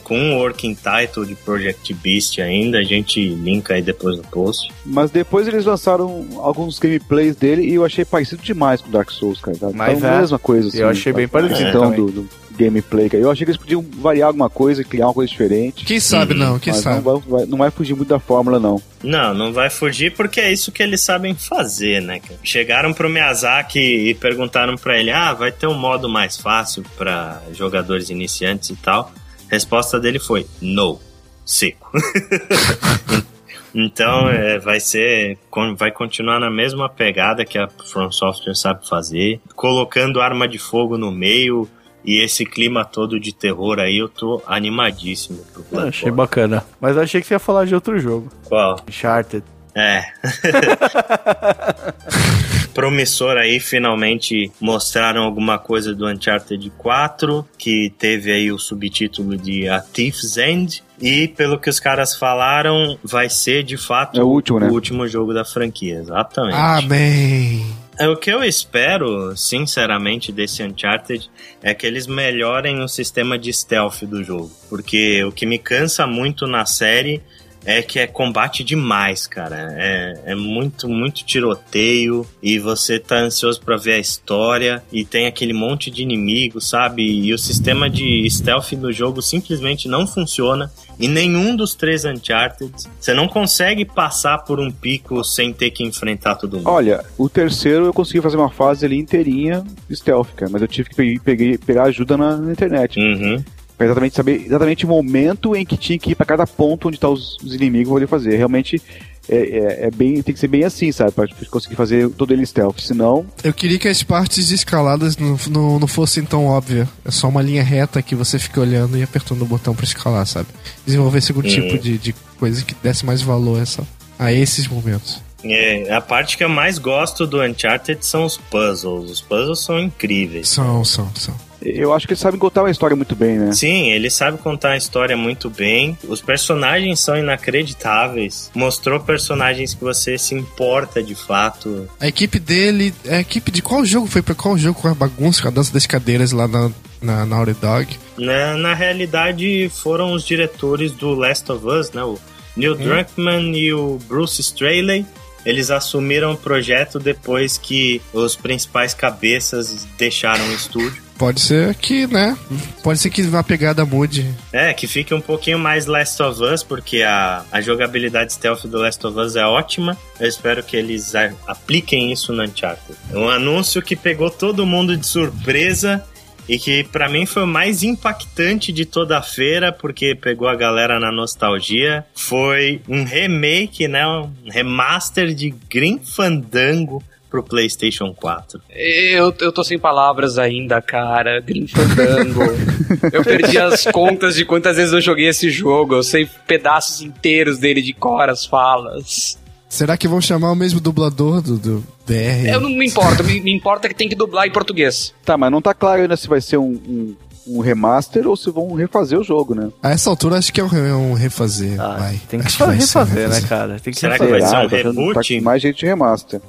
com um working title de Project Beast ainda, a gente linka aí depois no post. Mas depois eles lançaram alguns gameplays dele e eu achei parecido demais com Dark Souls, cara. Tá? Mas então, é, a mesma coisa. Assim, eu achei bem parecido. Então, do, do, gameplay. Eu achei que eles podiam variar alguma coisa, criar uma coisa diferente. Quem sabe uhum. não, quem Mas sabe. Não vai, não vai fugir muito da fórmula, não. Não, não vai fugir porque é isso que eles sabem fazer, né? Chegaram pro Miyazaki e perguntaram para ele: ah, vai ter um modo mais fácil para jogadores iniciantes e tal. A resposta dele foi: no, seco. Então é, vai ser. Vai continuar na mesma pegada que a From Software sabe fazer. Colocando arma de fogo no meio. E esse clima todo de terror aí, eu tô animadíssimo pro Bloodborne. Achei bacana. Mas achei que você ia falar de outro jogo. Qual? Uncharted. É. Promissor aí, finalmente mostraram alguma coisa do Uncharted 4, que teve aí o subtítulo de A Thief's End. E pelo que os caras falaram, vai ser de fato é o, último, né? o último jogo da franquia, exatamente. Amém. É, o que eu espero, sinceramente, desse Uncharted é que eles melhorem o sistema de stealth do jogo. Porque o que me cansa muito na série é que é combate demais, cara. É, é muito, muito tiroteio e você tá ansioso para ver a história e tem aquele monte de inimigos, sabe? E o sistema de stealth do jogo simplesmente não funciona em nenhum dos três Uncharted. Você não consegue passar por um pico sem ter que enfrentar todo mundo. Olha, o terceiro eu consegui fazer uma fase ali inteirinha stealth, cara, mas eu tive que pegar, pegar ajuda na, na internet. Uhum. Pra exatamente saber exatamente o momento em que tinha que ir para cada ponto onde tá os, os inimigos poder fazer. Realmente é, é, é, bem, tem que ser bem assim, sabe? Pra conseguir fazer todo ele stealth. Senão. Eu queria que as partes escaladas não, não, não fossem tão óbvias. É só uma linha reta que você fica olhando e apertando o botão para escalar, sabe? Desenvolver algum uhum. tipo de, de coisa que desse mais valor a, essa, a esses momentos. É, a parte que eu mais gosto do Uncharted são os puzzles. Os puzzles são incríveis. São, são, são. Eu acho que eles sabem contar uma história muito bem, né? Sim, ele sabe contar a história muito bem. Os personagens são inacreditáveis. Mostrou personagens que você se importa de fato. A equipe dele. A equipe de qual jogo foi pra qual jogo com a bagunça, com a dança das cadeiras lá na, na Naughty Dog? Na, na realidade, foram os diretores do Last of Us, né? O Neil hum. Druckmann e o Bruce Straley eles assumiram o projeto depois que os principais cabeças deixaram o estúdio. Pode ser que, né? Pode ser que a pegada mude. É, que fique um pouquinho mais Last of Us, porque a, a jogabilidade stealth do Last of Us é ótima. Eu espero que eles a, apliquem isso no Uncharted. Um anúncio que pegou todo mundo de surpresa e que para mim foi o mais impactante de toda a feira, porque pegou a galera na nostalgia. Foi um remake, né, um remaster de Grim Fandango pro PlayStation 4. Eu, eu tô sem palavras ainda, cara. Grim Fandango. eu perdi as contas de quantas vezes eu joguei esse jogo. Eu sei pedaços inteiros dele de cor, as falas. Será que vão chamar o mesmo dublador do, do BR? Eu não me importo, me, me importa que tem que dublar em português. Tá, mas não tá claro ainda se vai ser um, um, um remaster ou se vão refazer o jogo, né? A essa altura acho que é um, refazer. Ah, vai. Tem que, que refazer, né, cara? Tem que Será refazer. que vai ser um ah, tá reboot? Tá mais jeito de remaster.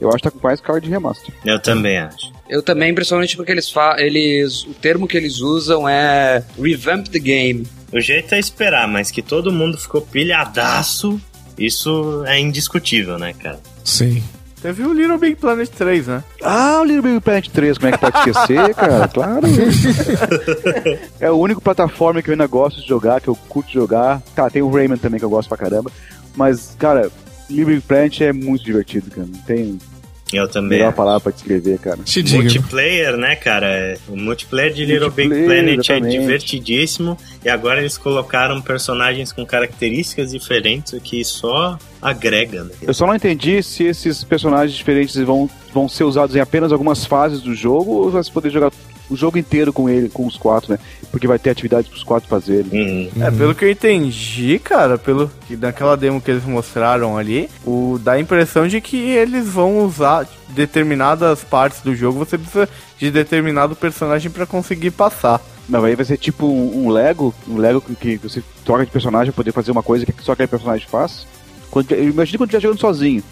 Eu acho que tá com mais cara de remaster. Eu também acho. Eu também, principalmente porque eles, eles o termo que eles usam é revamp the game. O jeito é esperar, mas que todo mundo ficou pilhadaço isso é indiscutível, né, cara? Sim. Teve o Little Big Planet 3, né? Ah, o Little Big Planet 3, como é que pode esquecer, cara? Claro. é o único plataforma que eu ainda gosto de jogar, que eu curto jogar. Tá, tem o Rayman também que eu gosto pra caramba. Mas, cara, Little Big Planet é muito divertido, cara. Não tem, eu também. Melhor palavra pra descrever, cara. Multiplayer, né, cara? O multiplayer de Little Big Planet é exatamente. é divertidíssimo. E agora eles colocaram personagens com características diferentes, o que só agrega, né? Eu só não entendi se esses personagens diferentes vão, vão ser usados em apenas algumas fases do jogo ou vai se poder jogar o jogo inteiro com ele, com os quatro, né? Porque vai ter atividades pros quatro fazerem. Uhum. É, pelo que eu entendi, cara, pelo que daquela demo que eles mostraram ali, o dá a impressão de que eles vão usar determinadas partes do jogo, você precisa de determinado personagem para conseguir passar. Não, aí vai ser tipo um, um Lego, um Lego que você troca de personagem pra poder fazer uma coisa que só aquele personagem faz. Quando, imagina quando estiver jogando sozinho.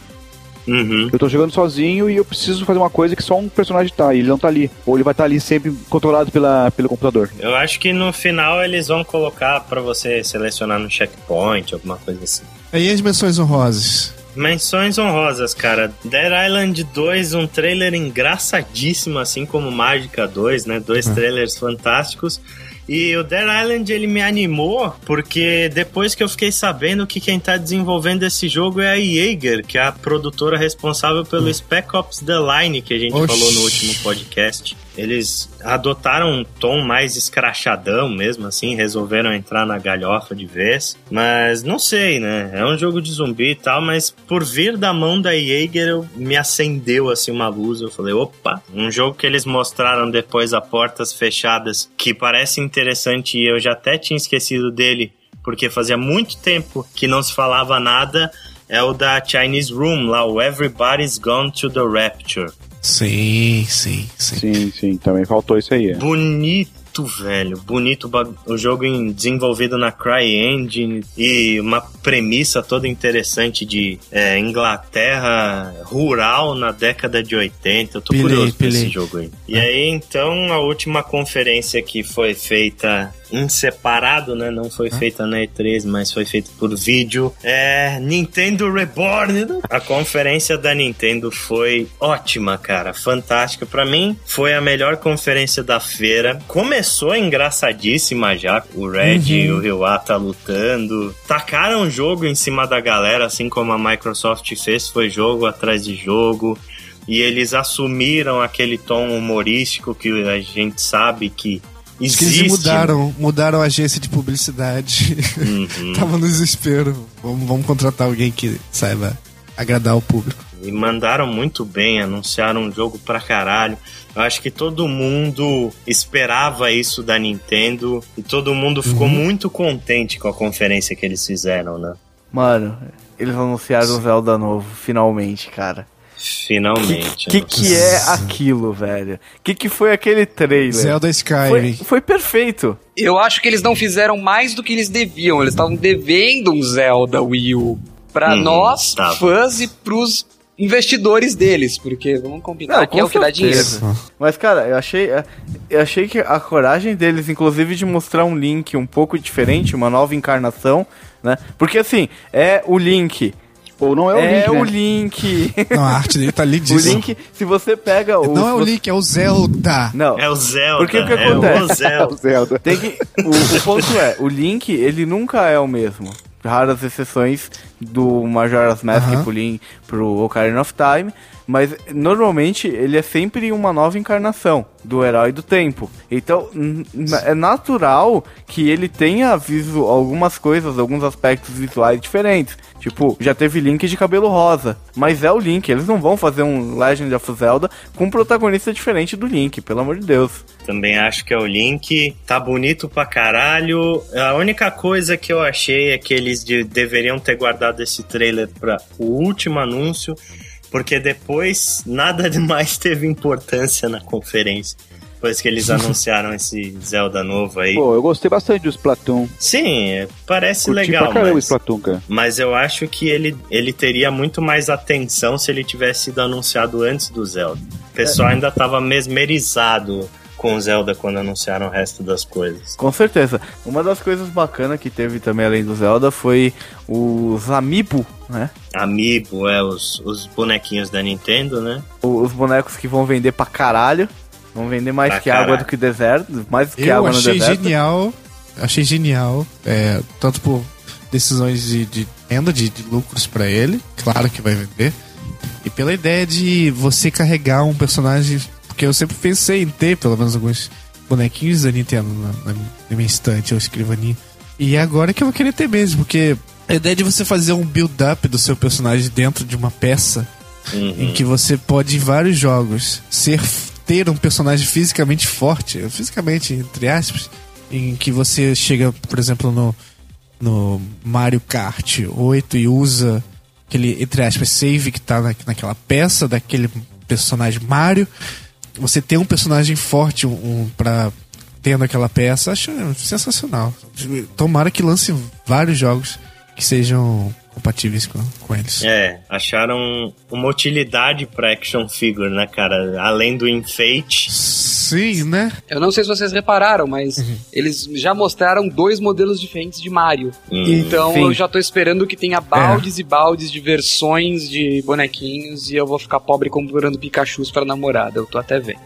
Uhum. Eu tô jogando sozinho e eu preciso fazer uma coisa que só um personagem tá, e ele não tá ali. Ou ele vai estar tá ali sempre controlado pela, pelo computador. Eu acho que no final eles vão colocar para você selecionar no checkpoint, alguma coisa assim. Aí as menções honrosas. menções honrosas, cara. Dead Island 2, um trailer engraçadíssimo, assim como Mágica 2, né? Dois uhum. trailers fantásticos. E o Dead Island ele me animou porque depois que eu fiquei sabendo que quem tá desenvolvendo esse jogo é a Jaeger, que é a produtora responsável pelo hum. Spec Ops The Line que a gente Oxi. falou no último podcast. Eles adotaram um tom mais escrachadão mesmo, assim, resolveram entrar na galhofa de vez. Mas não sei, né? É um jogo de zumbi e tal, mas por vir da mão da Jaeger, me acendeu assim uma luz. Eu falei, opa, um jogo que eles mostraram depois a portas fechadas, que parece interessante e eu já até tinha esquecido dele, porque fazia muito tempo que não se falava nada. É o da Chinese Room, lá, o Everybody's Gone to the Rapture. Sim, sim, sim. Sim, sim, também faltou isso aí. É. Bonito, velho. Bonito o jogo em, desenvolvido na CryEngine e uma premissa toda interessante de é, Inglaterra rural na década de 80. Eu tô pilei, curioso pilei. esse jogo aí. E aí, então, a última conferência que foi feita em separado, né? Não foi feita na E3, mas foi feita por vídeo. É Nintendo Reborn. A conferência da Nintendo foi ótima, cara. Fantástica. Para mim, foi a melhor conferência da feira. Começou engraçadíssima já. O Red uhum. e o Ryuata lutando. Tacaram o jogo em cima da galera, assim como a Microsoft fez. Foi jogo atrás de jogo e eles assumiram aquele tom humorístico que a gente sabe que Existe. que eles mudaram, mudaram a agência de publicidade. Uhum. Tava no desespero. Vamos, vamos contratar alguém que saiba agradar o público. E mandaram muito bem, anunciaram um jogo pra caralho. Eu acho que todo mundo esperava isso da Nintendo e todo mundo ficou uhum. muito contente com a conferência que eles fizeram, né? Mano, eles anunciaram o Zelda novo, finalmente, cara. Finalmente. O que, que, que, é aquilo, velho? O que, que foi aquele trailer? Zelda Skyrim. Foi, foi, perfeito. Eu acho que eles não fizeram mais do que eles deviam. Eles estavam devendo um Zelda Wii U pra hum, nós, tá. fãs, e pros investidores deles, porque vamos combinar não, que é o que dá dinheiro. Mas, cara, eu achei, eu achei que a coragem deles, inclusive, de mostrar um Link um pouco diferente, uma nova encarnação, né? Porque, assim, é o Link ou não é o é Link. É né? o Link. Não, a arte dele tá lindíssima. O Link, se você pega o. Não é o Link, é o Zelda. Não. É o Zelda. Porque o que acontece? É o Zelda. o Zelda. Tem que, o, o ponto é, o Link, ele nunca é o mesmo. Raras exceções do Majora's Mask uh -huh. pro, Link, pro Ocarina of Time mas normalmente ele é sempre uma nova encarnação do herói do tempo. Então é natural que ele tenha visto algumas coisas, alguns aspectos visuais diferentes. Tipo, já teve Link de cabelo rosa, mas é o Link. Eles não vão fazer um Legend of Zelda com um protagonista diferente do Link, pelo amor de Deus. Também acho que é o Link. Tá bonito pra caralho. A única coisa que eu achei é que eles de, deveriam ter guardado esse trailer para o último anúncio porque depois nada demais teve importância na conferência. Depois que eles anunciaram esse Zelda novo aí. Pô, eu gostei bastante do Splatoon. Sim, parece Curti legal. Pra mas, o Splatoon, cara. mas eu acho que ele, ele teria muito mais atenção se ele tivesse sido anunciado antes do Zelda. O pessoal é. ainda tava mesmerizado com Zelda quando anunciaram o resto das coisas. Com certeza. Uma das coisas bacanas que teve também além do Zelda foi os Amiibo, né? Amiibo, é, os, os bonequinhos da Nintendo, né? Os bonecos que vão vender pra caralho. Vão vender mais pra que caralho. água do que deserto. Mais do que Eu água no deserto. achei genial. Achei genial. É, tanto por decisões de, de venda, de, de lucros para ele. Claro que vai vender. E pela ideia de você carregar um personagem porque eu sempre pensei em ter pelo menos alguns bonequinhos da Nintendo na, na minha estante ou escrivaninha. E agora é que eu vou querer ter mesmo, porque a ideia de você fazer um build-up do seu personagem dentro de uma peça uhum. em que você pode, em vários jogos, ser ter um personagem fisicamente forte, fisicamente, entre aspas, em que você chega, por exemplo, no, no Mario Kart 8 e usa aquele, entre aspas, save que tá na, naquela peça daquele personagem Mario você ter um personagem forte um, um para tendo aquela peça, acho sensacional. Tomara que lance vários jogos que sejam compatíveis com, com eles. É, acharam uma utilidade para action figure, né, cara? Além do enfeite, Sim, né? Eu não sei se vocês repararam, mas Uhum. eles já mostraram dois modelos diferentes de Mario. Então Sim. eu já tô esperando que tenha baldes e baldes de versões de bonequinhos e eu vou ficar pobre comprando Pikachus pra namorada. Eu tô até vendo.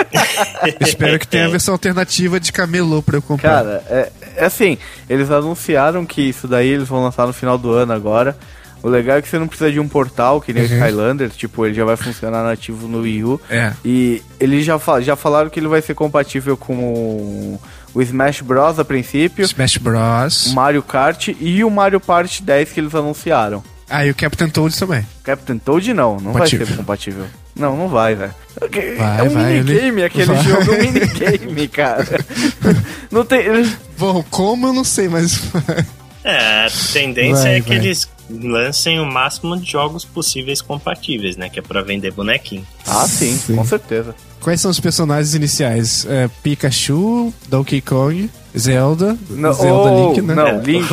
Espero que tenha a versão alternativa de camelô pra eu comprar. Cara, é, é assim, eles anunciaram que isso daí eles vão lançar no final do ano agora. O legal é que você não precisa de um portal, que nem o Uhum. Skylander, tipo, ele já vai funcionar nativo no Wii U. É. E eles já, fa- já falaram que ele vai ser compatível com o, o Smash Bros. a princípio, Smash Bros. o Mario Kart e o Mario Party 10 que eles anunciaram. Ah, e o Captain Toad também. Captain Toad não, não vai Compatível. ser compatível. Não, não vai, velho. Vai, é um vai, minigame, ele- aquele vai. jogo é um minigame, cara. não tem... Bom, como eu não sei, mas. É, a tendência Vai, é que eles lancem o máximo de jogos possíveis compatíveis, né? Que é pra vender bonequinho. Ah, sim, Sim. com certeza. Quais são os personagens iniciais? É, Pikachu, Donkey Kong, Zelda, Não, Zelda oh, Link, né? Não, Link,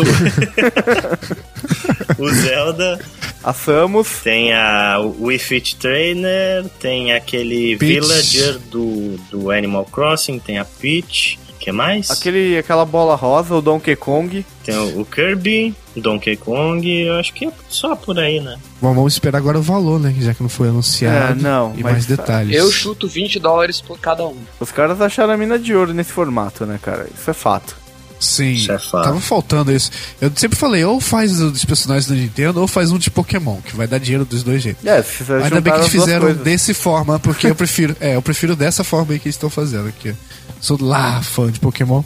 O Zelda a Samus, tem a o Wii Fit Trainer, tem aquele Peach. Villager do, do Animal Crossing, tem a Peach. que mais? aquele, aquela bola rosa, o Donkey Kong. Tem o, o Kirby, Donkey Kong, eu acho que é só por aí, né? Bom, vamos esperar agora o valor, né? Já que não foi anunciado. É, não, E mas mais detalhes. Eu chuto 20 dólares por cada um. Os caras acharam a mina de ouro nesse formato, né, cara? Isso é fato. Sim, tava faltando isso. Eu sempre falei, ou faz dos personagens do Nintendo, ou faz um de Pokémon, que vai dar dinheiro dos dois jeitos. É, Ainda bem que eles fizeram desse forma, porque eu prefiro. É, eu prefiro dessa forma aí que eles estão fazendo aqui. Sou lá fã de Pokémon.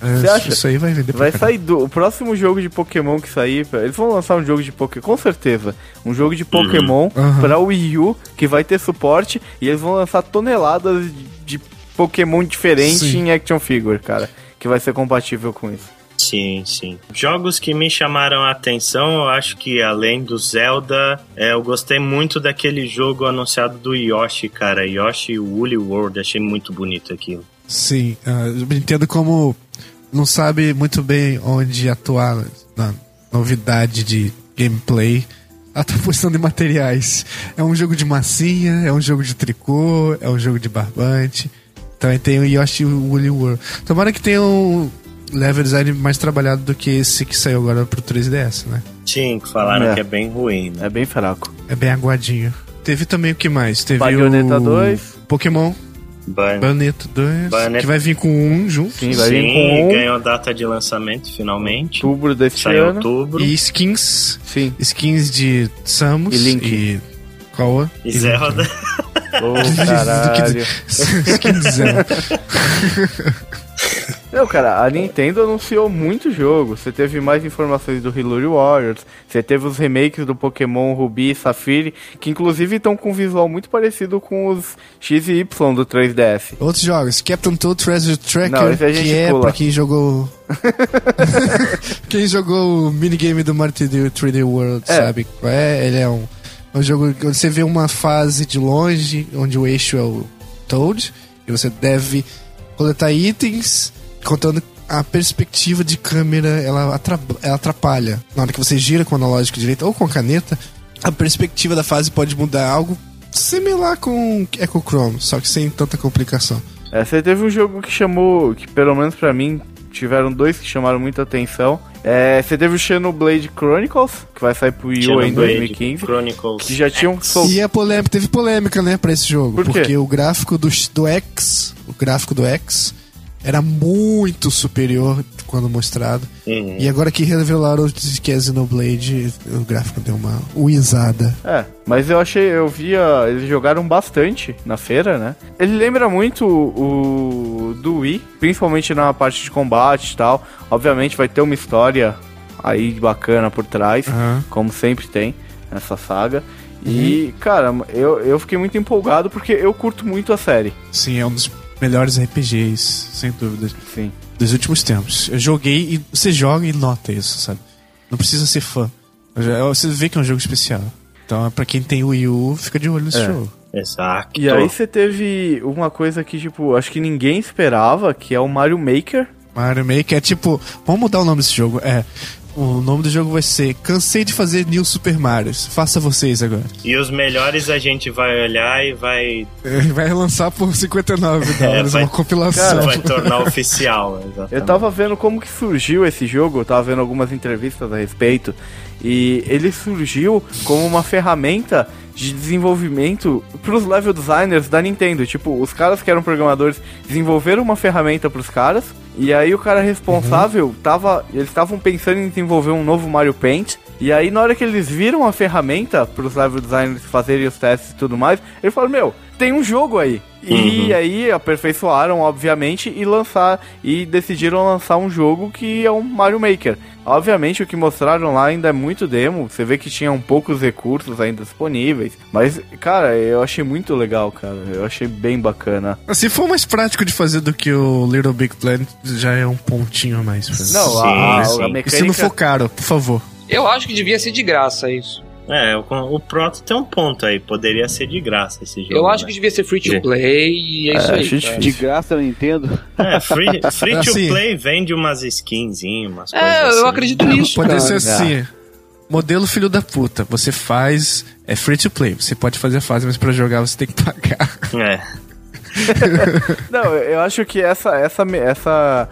Você acha? Isso aí vai vender Vai sair do. O próximo jogo de Pokémon que sair. Eles vão lançar um jogo de Pokémon, com certeza. Um jogo de Pokémon Uhum. pra Wii U que vai ter suporte e eles vão lançar toneladas de, de Pokémon diferentes Sim. em action figure, cara. Que vai ser compatível com isso. Sim, sim. Jogos que me chamaram a atenção, eu acho que além do Zelda, é, eu gostei muito daquele jogo anunciado do Yoshi, cara. Yoshi Woolly World, achei muito bonito aquilo. Sim, eu entendo como não sabe muito bem onde atuar na novidade de gameplay. Tá postando em materiais. É um jogo de massinha, é um jogo de tricô, é um jogo de barbante. Também tem o Yoshi Woolly World. Tomara que tenha um level design mais trabalhado do que esse que saiu agora pro 3DS, né? Sim, que falaram É. que é bem ruim, né? É bem fraco. É bem aguadinho. Teve também o que mais? Teve Bayonetta o 2. Pokémon Ban- Bayonetta 2, Bayonetta- que vai vir com um junto. Sim, vai vir Sim, com um ganhou data de lançamento finalmente. outubro deste Sai em ano. outubro. E skins Sim. skins de Samus E Link. e Koa E Zelda. Caralho. De Zelda. Não, cara, a Nintendo anunciou muito jogo. Você teve mais informações do Hyrule Warriors. Você teve os remakes do Pokémon Ruby e Safire, que inclusive estão com um visual muito parecido com os X e Y do 3DS. Outros jogos, Captain Toad Treasure Tracker, Não, que é pula. pra quem jogou quem jogou o minigame do Mario 3D, 3D World, É. sabe? É, ele é um, um jogo onde você vê uma fase de longe, onde o eixo é o Toad, e você deve coletar itens, contando a perspectiva de câmera, ela, ela atrapalha. Na hora que você gira com o analógico direito ou com a caneta, a perspectiva da fase pode mudar algo similar com Echo Chrome, só que sem tanta complicação. É, você teve um jogo que chamou, que pelo menos pra mim, tiveram dois que chamaram muita atenção. É, você teve o Xenoblade Chronicles, que vai sair pro Wii U em Xenoblade 2015. Chronicles. Que já tinham soltado. E a polêmica, teve polêmica, né, pra esse jogo. Por quê? porque o gráfico do, do X, o gráfico do X, era muito superior quando mostrado. Uhum. E agora que revelaram que é Xenoblade, o gráfico deu uma uizada. É, mas eu achei, eu via, eles jogaram bastante na feira, né? Ele lembra muito o, o do Wii, principalmente na parte de combate e tal. Obviamente vai ter uma história aí bacana por trás, Aham. como sempre tem nessa saga. E, cara, eu, eu fiquei muito empolgado porque eu curto muito a série. Sim, é um dos melhores RPGs, sem dúvida, Sim. Dos últimos tempos. Eu joguei e você joga e nota isso, sabe? Não precisa ser fã. Você vê que é um jogo especial. Então, pra quem tem o Wii U, fica de olho nesse É. jogo. Exato. E aí você teve uma coisa que, tipo, acho que ninguém esperava, que é o Mario Maker. Mario Maker é tipo. Vamos mudar o nome desse jogo. É. O nome do jogo vai ser Cansei de fazer New Super Mario. Faça vocês agora. E os melhores a gente vai olhar e vai. Vai lançar por 59 dólares, vai- uma compilação. vai tornar oficial. Exatamente. Eu tava vendo como que surgiu esse jogo, eu tava vendo algumas entrevistas a respeito, e ele surgiu como uma ferramenta de desenvolvimento pros level designers da Nintendo. Tipo, os caras que eram programadores desenvolveram uma ferramenta pros caras, e aí o cara responsável tava. Eles estavam pensando em desenvolver um novo Mario Paint. E aí, na hora que eles viram a ferramenta pros level designers fazerem os testes e tudo mais, ele falou: Meu, tem um jogo aí. E Uhum. aí aperfeiçoaram, obviamente, e lançar e decidiram lançar um jogo que é um Mario Maker. Obviamente o que mostraram lá ainda é muito demo, você vê que tinham poucos recursos ainda disponíveis, mas cara, eu achei muito legal, cara. Eu achei bem bacana. Se for mais prático de fazer do que o Little Big Planet, já é um pontinho a mais. pra- Não, Sim, a, a, sim. a E mecânica se não for caro, por favor. Eu acho que devia ser de graça isso. É, o, o Proto tem um ponto aí. Poderia ser de graça esse jogo. Eu acho né? que devia ser free to É. play e é, isso aí. achei cara. De graça na Nintendo. É, free, free to Assim. play vende umas skinzinhas, umas É, coisas assim. eu acredito nisso. Pode cara. ser assim. Modelo filho da puta. Você faz. É free to play. Você pode fazer a fase, mas pra jogar você tem que pagar. É. Não, eu acho que essa essa essa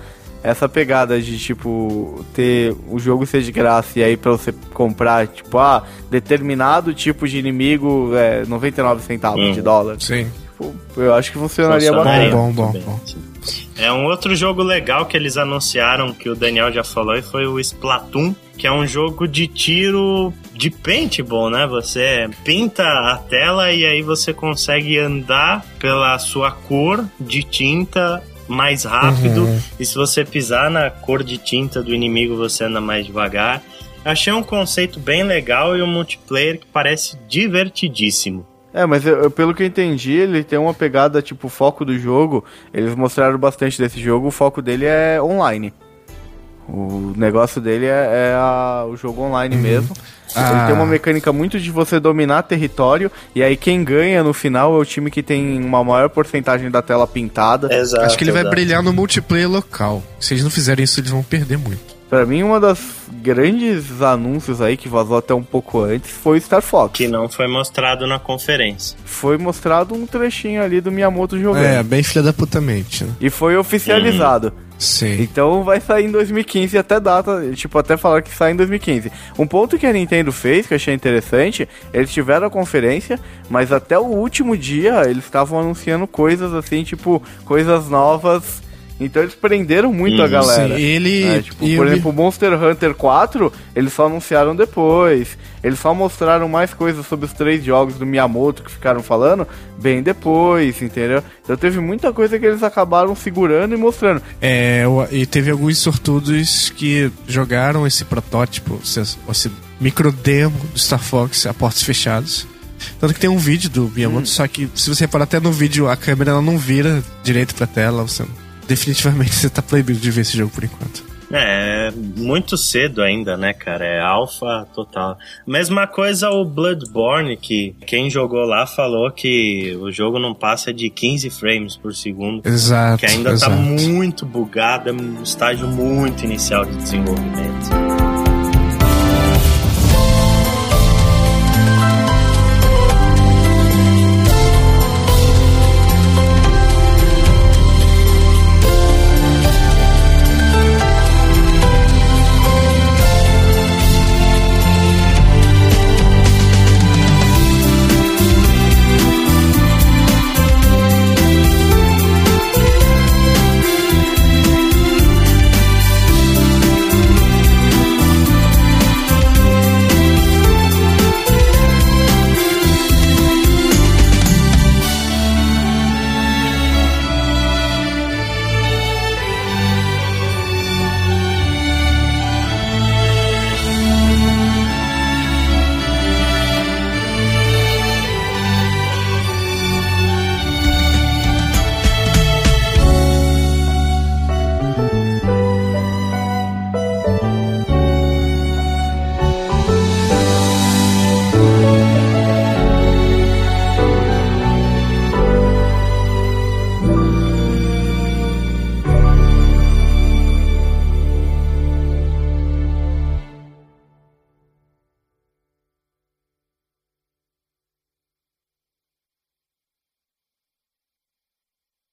essa pegada de tipo ter o jogo ser de graça e aí pra você comprar, tipo, ah, determinado tipo de inimigo é 99 centavos Hum. de dólar. Sim. Tipo, eu acho que funcionaria bastante. Bom, bom, muito bom. sim. É um outro jogo legal que eles anunciaram que o Daniel já falou e foi o Splatoon, que é um jogo de tiro de paintball, né? Você pinta a tela e aí você consegue andar pela sua cor de tinta mais rápido. Uhum. E se você pisar na cor de tinta do inimigo, você anda mais devagar. Achei um conceito bem legal e um multiplayer que parece divertidíssimo. É, mas eu- eu- pelo que eu entendi, ele tem uma pegada, tipo, o foco do jogo. Eles mostraram bastante desse jogo, o foco dele é online. O negócio dele é, é a- o jogo online mesmo. Ele Ah. tem uma mecânica muito de você dominar território, e aí quem ganha no final é o time que tem uma maior porcentagem da tela pintada. Exato. Acho que ele vai exato. brilhar no multiplayer local. Se eles não fizerem isso, eles vão perder muito. Pra mim, uma das grandes anúncios aí, que vazou até um pouco antes, foi o Star Fox. Que não foi mostrado na conferência. Foi mostrado um trechinho ali do Miyamoto jogando. É, bem filha da puta mente, né? E foi oficializado. Sim. Então vai sair em 2015 até data, tipo, até falar que sai em 2015. Um ponto que a Nintendo fez, que eu achei interessante, eles tiveram a conferência, mas até o último dia eles estavam anunciando coisas assim, tipo, coisas novas. Então eles prenderam muito a galera. Sim, ele- né? Tipo, por o- exemplo, Monster Hunter 4, eles só anunciaram depois. Eles só mostraram mais coisas sobre os três jogos do Miyamoto que ficaram falando bem depois, entendeu? Então teve muita coisa que eles acabaram segurando e mostrando. É, e teve alguns sortudos que jogaram esse protótipo, esse, esse micro demo do Star Fox a portas fechadas. Tanto que tem um vídeo do Miyamoto, só que se você reparar até no vídeo, a câmera ela não vira direito pra tela. Você, definitivamente você tá proibido de ver esse jogo por enquanto. É, muito cedo ainda, né, cara? É alfa total. Mesma coisa o Bloodborne, que quem jogou lá falou que o jogo não passa de 15 frames por segundo. Exato. Que ainda exato. tá muito bugado, é um estágio muito inicial de desenvolvimento.